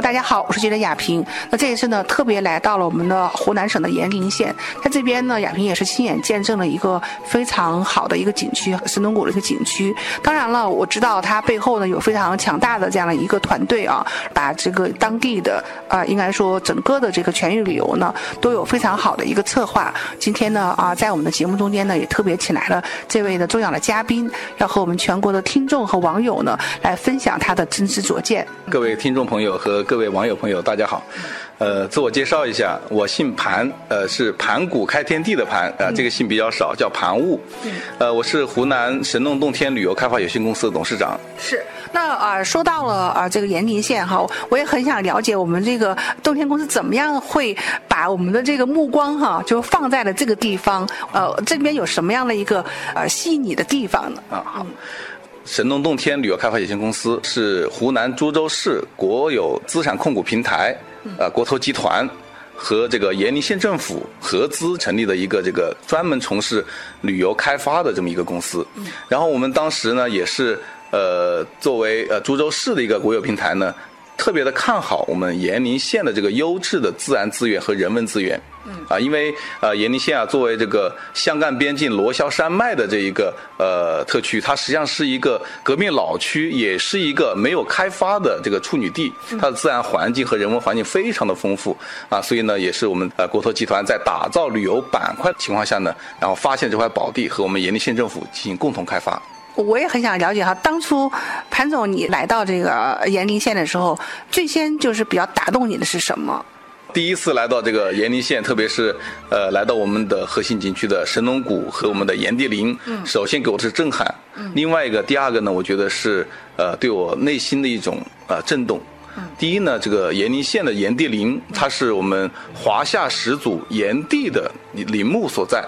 大家好，我是记者亚平。那这一次呢，特别来到了我们的湖南省的延陵县，在这边呢，亚平也是亲眼见证了一个非常好的一个景区——神农谷的一个景区。当然了，我知道它背后呢有非常强大的这样的一个团队啊，把这个当地的啊，应该说整个的这个全域旅游呢都有非常好的一个策划。今天呢啊，在我们的节目中间呢，也特别请来了这位的重要的嘉宾，要和我们全国的听众和网友呢来分享他的真知灼见。各位听众朋友和各位网友朋友，大家好。呃，自我介绍一下，我姓盘，呃，是盘古开天地的盘，啊，这个姓比较少，叫盘雾。呃，我是湖南神农洞天旅游开发有限公司的董事长。是。那啊，说到了啊，这个延陵县哈，我也很想了解我们这个洞天公司怎么样会把我们的这个目光哈，就放在了这个地方。呃，这边有什么样的一个呃吸引你的地方呢？啊，好。神农洞天旅游开发有限公司是湖南株洲市国有资产控股平台，呃，国投集团和这个延陵县政府合资成立的一个这个专门从事旅游开发的这么一个公司。然后我们当时呢，也是呃作为呃株洲市的一个国有平台呢。特别的看好我们延陵县的这个优质的自然资源和人文资源，嗯。啊，因为呃延陵县啊作为这个湘赣边境罗霄山脉的这一个呃特区，它实际上是一个革命老区，也是一个没有开发的这个处女地，它的自然环境和人文环境非常的丰富。啊，所以呢，也是我们呃国投集团在打造旅游板块的情况下呢，然后发现这块宝地和我们延陵县政府进行共同开发。我也很想了解哈，当初潘总你来到这个延陵县的时候，最先就是比较打动你的是什么？第一次来到这个延陵县，特别是呃来到我们的核心景区的神农谷和我们的炎帝陵，嗯首先给我是震撼。嗯另外一个，第二个呢，我觉得是呃对我内心的一种呃震动。第一呢，这个炎陵县的炎帝陵，它是我们华夏始祖炎帝的陵墓所在，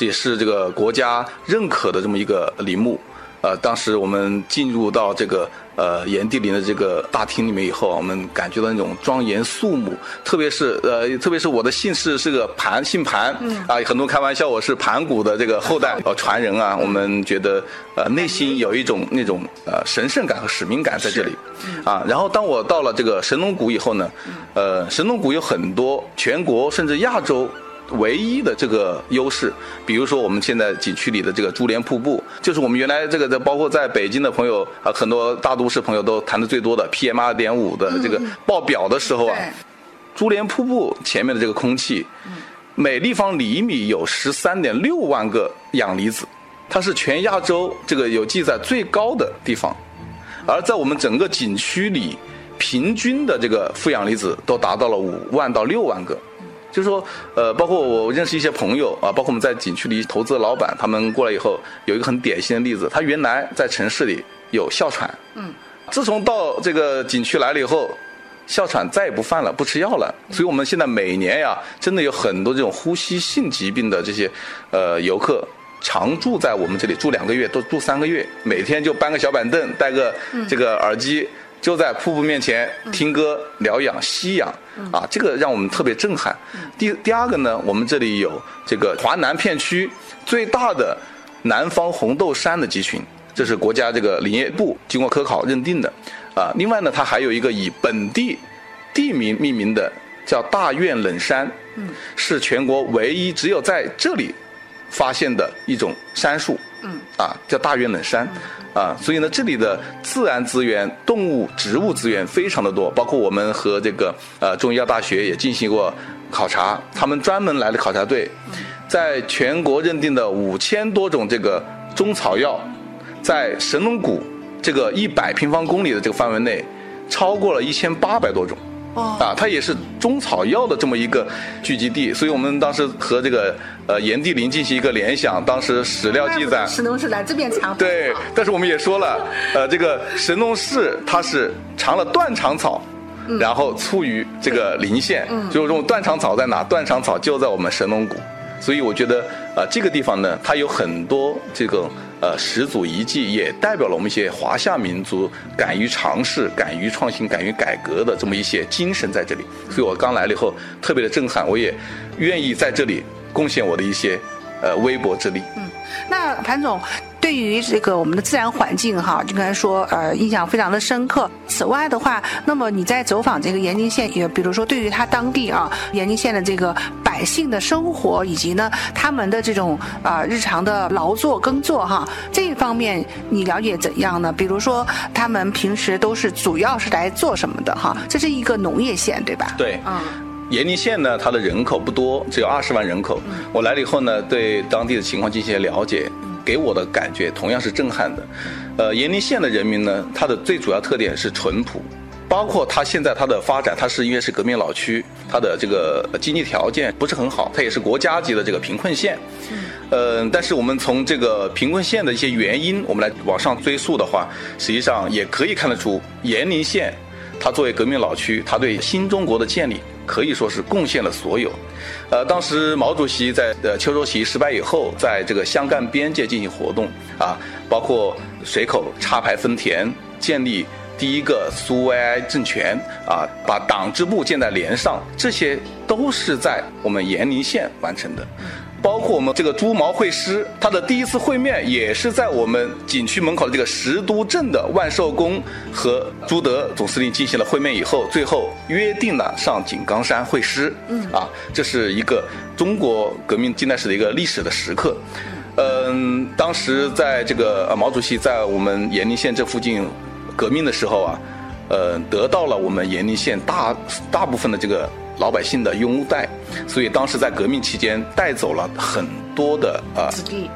也是这个国家认可的这么一个陵墓。呃，当时我们进入到这个呃炎帝陵的这个大厅里面以后，我们感觉到那种庄严肃穆，特别是呃，特别是我的姓氏是个盘，姓盘，啊，很多开玩笑我是盘古的这个后代。呃传人啊，我们觉得呃内心有一种那种呃神圣感和使命感在这里，啊，然后当我到了这个神农谷以后呢，呃，神农谷有很多全国甚至亚洲。唯一的这个优势，比如说我们现在景区里的这个珠帘瀑布，就是我们原来这个在包括在北京的朋友啊，很多大都市朋友都谈的最多的 PM 二点五的这个报表的时候啊，珠帘瀑布前面的这个空气，每立方厘米有十三点六万个氧离子，它是全亚洲这个有记载最高的地方，而在我们整个景区里，平均的这个负氧离子都达到了五万到六万个。就是说，呃，包括我认识一些朋友啊，包括我们在景区里投资的老板，他们过来以后，有一个很典型的例子，他原来在城市里有哮喘，嗯，自从到这个景区来了以后，哮喘再也不犯了，不吃药了。所以我们现在每年呀，真的有很多这种呼吸性疾病的这些呃游客，常住在我们这里住两个月，都住三个月，每天就搬个小板凳，带个这个耳机。就在瀑布面前听歌疗养吸氧，啊，这个让我们特别震撼。第第二个呢，我们这里有这个华南片区最大的南方红豆杉的集群，这是国家这个林业部经过科考认定的，啊，另外呢，它还有一个以本地地名命名的，叫大院冷杉，是全国唯一只有在这里发现的一种杉树，啊，叫大院冷山。啊，所以呢，这里的自然资源、动物、植物资源非常的多，包括我们和这个呃中医药大学也进行过考察，他们专门来的考察队，在全国认定的五千多种这个中草药，在神农谷这个一百平方公里的这个范围内，超过了一千八百多种。啊，它也是中草药的这么一个聚集地，所以我们当时和这个呃炎帝陵进行一个联想，当时史料记载，神农氏来这边尝对，但是我们也说了，呃，这个神农氏他是尝了断肠草，然后出于这个临县，就是这种断肠草在哪？断肠草就在我们神农谷，所以我觉得啊，这个地方呢，它有很多这个。呃，始祖遗迹也代表了我们一些华夏民族敢于尝试、敢于创新、敢于改革的这么一些精神在这里。所以我刚来了以后特别的震撼，我也愿意在这里贡献我的一些呃微薄之力。嗯，那潘总。对于这个我们的自然环境哈，应该说呃印象非常的深刻。此外的话，那么你在走访这个延津县，也比如说对于他当地啊延津县的这个百姓的生活，以及呢他们的这种啊日常的劳作耕作哈这一方面，你了解怎样呢？比如说他们平时都是主要是来做什么的哈？这是一个农业县对吧？对，嗯。延津县呢，它的人口不多，只有二十万人口。我来了以后呢，对当地的情况进行了解，给我的感觉同样是震撼的。呃，延陵县的人民呢，它的最主要特点是淳朴，包括它现在它的发展，它是因为是革命老区，它的这个经济条件不是很好，它也是国家级的这个贫困县。嗯，但是我们从这个贫困县的一些原因，我们来往上追溯的话，实际上也可以看得出，延陵县它作为革命老区，它对新中国的建立。可以说是贡献了所有，呃，当时毛主席在呃秋收起义失败以后，在这个湘赣边界进行活动啊，包括水口插排分田，建立第一个苏维埃政权啊，把党支部建在连上，这些都是在我们炎陵县完成的。包括我们这个朱毛会师，他的第一次会面也是在我们景区门口的这个石都镇的万寿宫和朱德总司令进行了会面以后，最后约定了上井冈山会师。嗯，啊，这是一个中国革命近代史的一个历史的时刻。嗯，当时在这个毛主席在我们延陵县这附近革命的时候啊，呃，得到了我们延陵县大大部分的这个。老百姓的拥戴，所以当时在革命期间带走了很多的呃子弟，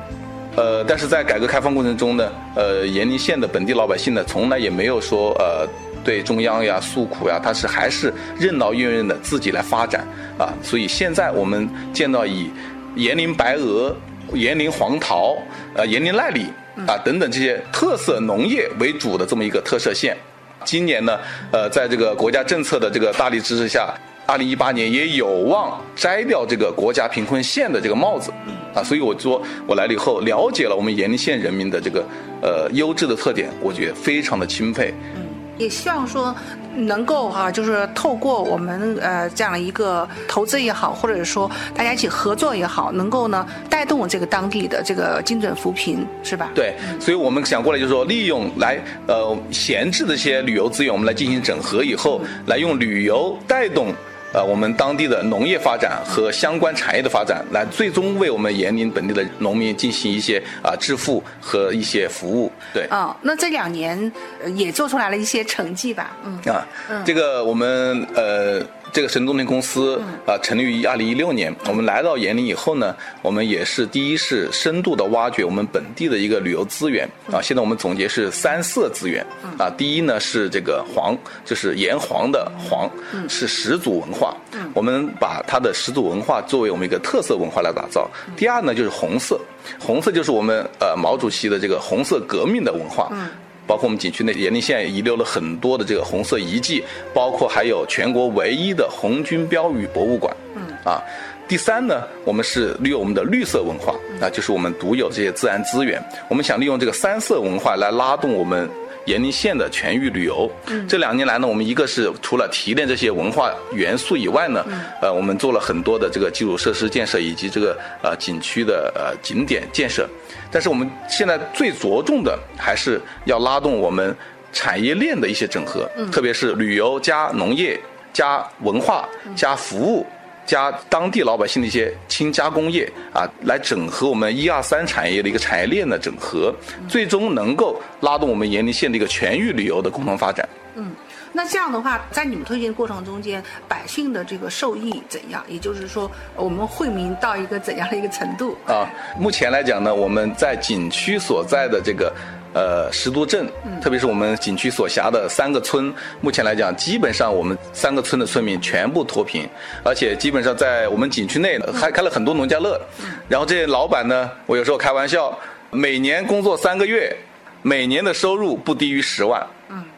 呃，但是在改革开放过程中呢，呃，延陵县的本地老百姓呢，从来也没有说呃对中央呀诉苦呀，他是还是任劳任怨的自己来发展啊，所以现在我们见到以延陵白鹅、延陵黄桃、呃延陵赖李啊等等这些特色农业为主的这么一个特色县，今年呢，呃，在这个国家政策的这个大力支持下。二零一八年也有望摘掉这个国家贫困县的这个帽子，啊，所以我说我来了以后了解了我们延陵县人民的这个呃优质的特点，我觉得非常的钦佩。也希望说能够哈，就是透过我们呃这样的一个投资也好，或者说大家一起合作也好，能够呢带动这个当地的这个精准扶贫，是吧？对，所以我们想过来就是说，利用来呃闲置的一些旅游资源，我们来进行整合以后，来用旅游带动。呃，我们当地的农业发展和相关产业的发展，来最终为我们延陵本地的农民进行一些啊致富和一些服务。对。啊，那这两年也做出来了一些成绩吧？嗯。啊，这个我们呃。这个神农林公司啊，成立于二零一六年。我们来到延陵以后呢，我们也是第一是深度的挖掘我们本地的一个旅游资源啊。现在我们总结是三色资源啊。第一呢是这个黄，就是炎黄的黄，是始祖文化。我们把它的始祖文化作为我们一个特色文化来打造。第二呢就是红色，红色就是我们呃毛主席的这个红色革命的文化。包括我们景区内延陵县遗留了很多的这个红色遗迹，包括还有全国唯一的红军标语博物馆。嗯，啊，第三呢，我们是利用我们的绿色文化，啊，就是我们独有这些自然资源，我们想利用这个三色文化来拉动我们。延陵县的全域旅游，这两年来呢，我们一个是除了提炼这些文化元素以外呢，呃，我们做了很多的这个基础设施建设以及这个呃景区的呃景点建设，但是我们现在最着重的还是要拉动我们产业链的一些整合，特别是旅游加农业加文化加服务。加当地老百姓的一些轻加工业啊，来整合我们一二三产业的一个产业链的整合，最终能够拉动我们延陵县的一个全域旅游的共同发展。嗯，那这样的话，在你们推进过程中间，百姓的这个受益怎样？也就是说，我们惠民到一个怎样的一个程度？啊，目前来讲呢，我们在景区所在的这个。呃，石都镇，特别是我们景区所辖的三个村，目前来讲，基本上我们三个村的村民全部脱贫，而且基本上在我们景区内还开了很多农家乐。然后这些老板呢，我有时候开玩笑，每年工作三个月，每年的收入不低于十万。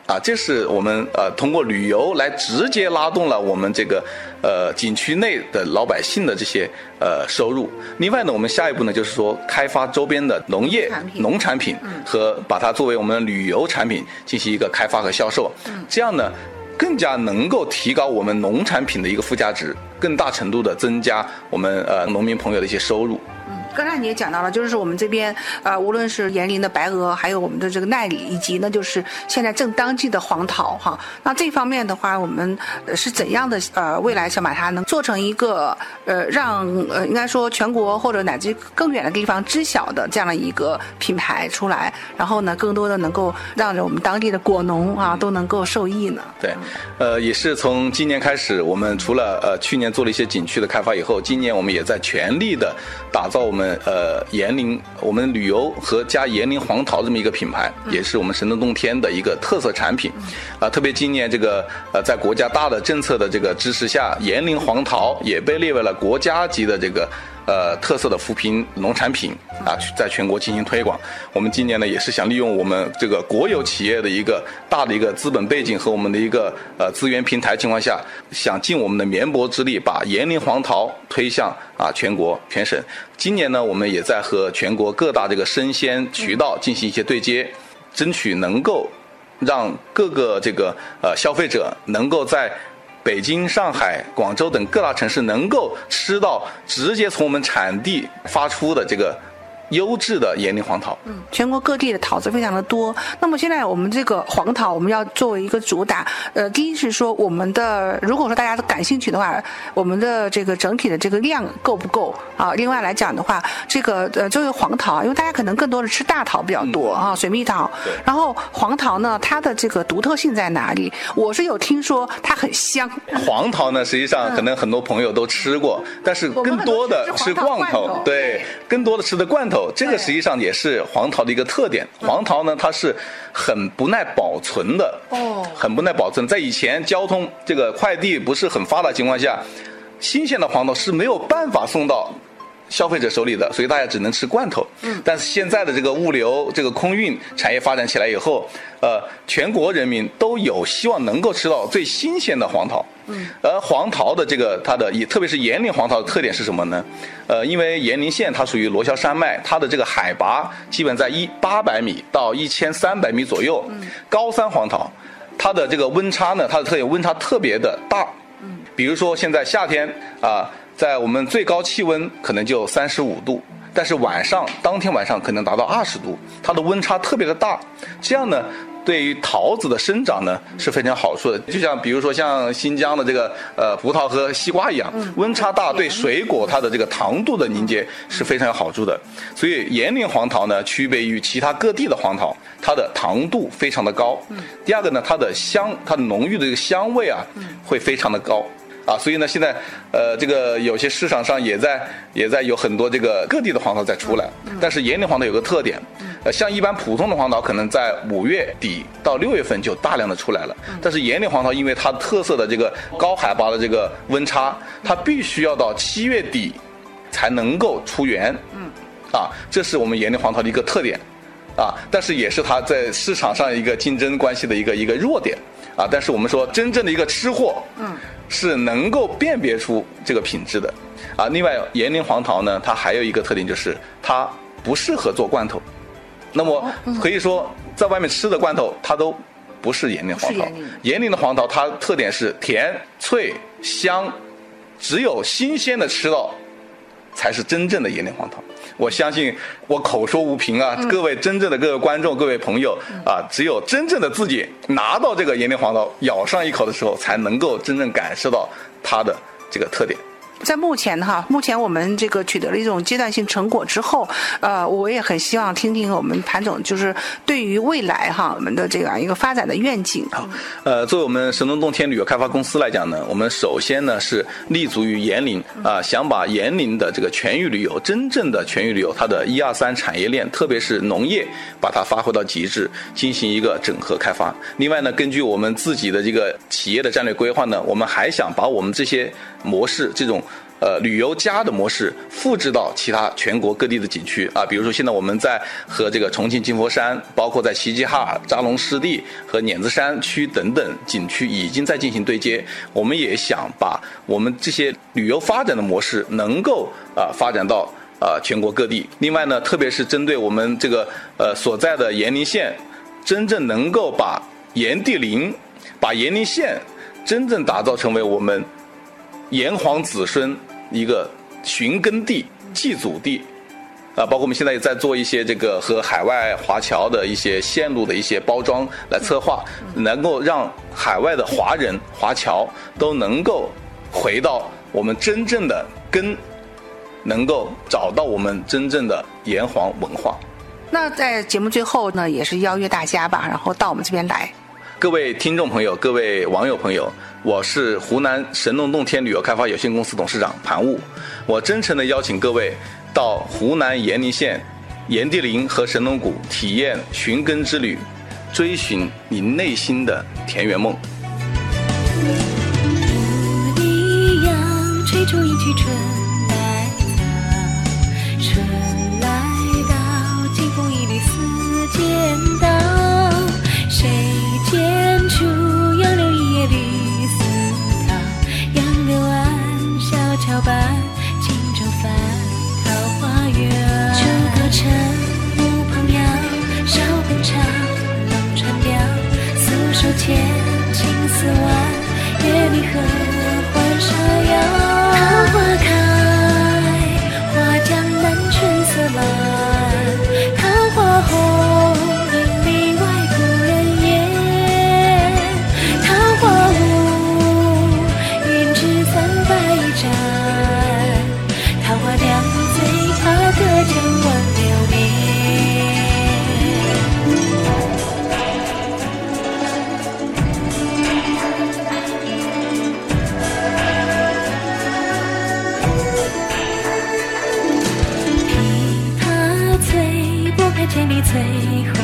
啊，这是我们呃通过旅游来直接拉动了我们这个呃景区内的老百姓的这些呃收入。另外呢，我们下一步呢就是说开发周边的农业农产品和把它作为我们旅游产品进行一个开发和销售。这样呢，更加能够提高我们农产品的一个附加值，更大程度的增加我们呃农民朋友的一些收入。刚才你也讲到了，就是我们这边呃，无论是岩林的白鹅，还有我们的这个奈里，以及呢就是现在正当季的黄桃哈。那这方面的话，我们是怎样的呃未来想把它能做成一个呃让呃应该说全国或者乃至更远的地方知晓的这样的一个品牌出来，然后呢更多的能够让着我们当地的果农啊都能够受益呢？对，呃也是从今年开始，我们除了呃去年做了一些景区的开发以后，今年我们也在全力的打造我们。呃，延陵，我们旅游和加延陵黄桃这么一个品牌，也是我们神农洞天的一个特色产品。啊，特别今年这个呃，在国家大的政策的这个支持下，延陵黄桃也被列为了国家级的这个。呃，特色的扶贫农产品啊，在全国进行推广。我们今年呢，也是想利用我们这个国有企业的一个大的一个资本背景和我们的一个呃资源平台情况下，想尽我们的绵薄之力，把岩林黄桃推向啊全国全省。今年呢，我们也在和全国各大这个生鲜渠道进行一些对接，争取能够让各个这个呃消费者能够在。北京、上海、广州等各大城市能够吃到直接从我们产地发出的这个。优质的炎陵黄桃，嗯，全国各地的桃子非常的多。那么现在我们这个黄桃，我们要作为一个主打，呃，第一是说我们的，如果说大家都感兴趣的话，我们的这个整体的这个量够不够啊？另外来讲的话，这个呃，作为黄桃，因为大家可能更多的吃大桃比较多啊，水蜜桃。然后黄桃呢，它的这个独特性在哪里？我是有听说它很香。黄桃呢，实际上可能很多朋友都吃过，但是更多的吃罐头，对，更多的吃的罐头。这个实际上也是黄桃的一个特点。黄桃呢，它是很不耐保存的，哦，很不耐保存。在以前交通这个快递不是很发达情况下，新鲜的黄桃是没有办法送到。消费者手里的，所以大家只能吃罐头。嗯，但是现在的这个物流、这个空运产业发展起来以后，呃，全国人民都有希望能够吃到最新鲜的黄桃。嗯，而黄桃的这个它的也，特别是岩林黄桃的特点是什么呢？呃，因为岩林县它属于罗霄山脉，它的这个海拔基本在一八百米到一千三百米左右。嗯，高山黄桃，它的这个温差呢，它的特点温差特别的大。嗯，比如说现在夏天啊。在我们最高气温可能就三十五度，但是晚上当天晚上可能达到二十度，它的温差特别的大。这样呢，对于桃子的生长呢是非常好处的。就像比如说像新疆的这个呃葡萄和西瓜一样，温差大对水果它的这个糖度的凝结是非常有好处的。所以延陵黄桃呢，区别于其他各地的黄桃，它的糖度非常的高。第二个呢，它的香，它的浓郁的这个香味啊，会非常的高。啊，所以呢，现在，呃，这个有些市场上也在也在有很多这个各地的黄桃在出来，但是延陵黄桃有个特点，呃，像一般普通的黄桃可能在五月底到六月份就大量的出来了，但是岩岭黄桃因为它特色的这个高海拔的这个温差，它必须要到七月底才能够出园，嗯，啊，这是我们岩岭黄桃的一个特点，啊，但是也是它在市场上一个竞争关系的一个一个弱点。啊，但是我们说真正的一个吃货，嗯，是能够辨别出这个品质的，啊，另外岩林黄桃呢，它还有一个特点就是它不适合做罐头，那么可以说在外面吃的罐头它都不是炎陵黄桃，炎陵的黄桃它特点是甜脆香，只有新鲜的吃到，才是真正的炎陵黄桃。我相信我口说无凭啊，各位真正的各位观众、各位朋友啊，只有真正的自己拿到这个炎陵黄桃，咬上一口的时候，才能够真正感受到它的这个特点。在目前哈，目前我们这个取得了一种阶段性成果之后，呃，我也很希望听听我们潘总，就是对于未来哈，我们的这样一个发展的愿景。好，呃，作为我们神农洞天旅游开发公司来讲呢，我们首先呢是立足于炎陵啊，想把炎陵的这个全域旅游，真正的全域旅游，它的一二三产业链，特别是农业，把它发挥到极致，进行一个整合开发。另外呢，根据我们自己的这个企业的战略规划呢，我们还想把我们这些模式这种。呃，旅游加的模式复制到其他全国各地的景区啊，比如说现在我们在和这个重庆金佛山，包括在齐齐哈尔、扎龙湿地和碾子山区等等景区已经在进行对接。我们也想把我们这些旅游发展的模式能够啊发展到啊全国各地。另外呢，特别是针对我们这个呃所在的岩林县，真正能够把炎帝陵、把岩林县真正打造成为我们。炎黄子孙一个寻根地、祭祖地，啊，包括我们现在也在做一些这个和海外华侨的一些线路的一些包装来策划，能够让海外的华人华侨都能够回到我们真正的根，能够找到我们真正的炎黄文化。那在节目最后呢，也是邀约大家吧，然后到我们这边来。各位听众朋友，各位网友朋友，我是湖南神农洞天旅游开发有限公司董事长盘雾，我真诚的邀请各位。到湖南炎陵县炎帝陵和神农谷体验寻根之旅，追寻你内心的田园梦。牧笛扬，吹出一曲春来草，春来到，清风一缕似剪刀。谁剪出杨柳一叶绿丝绦？杨柳岸，小桥伴。晨雾旁摇，小宫唱，龙船飙，素手牵，青丝挽，月明合欢沙最后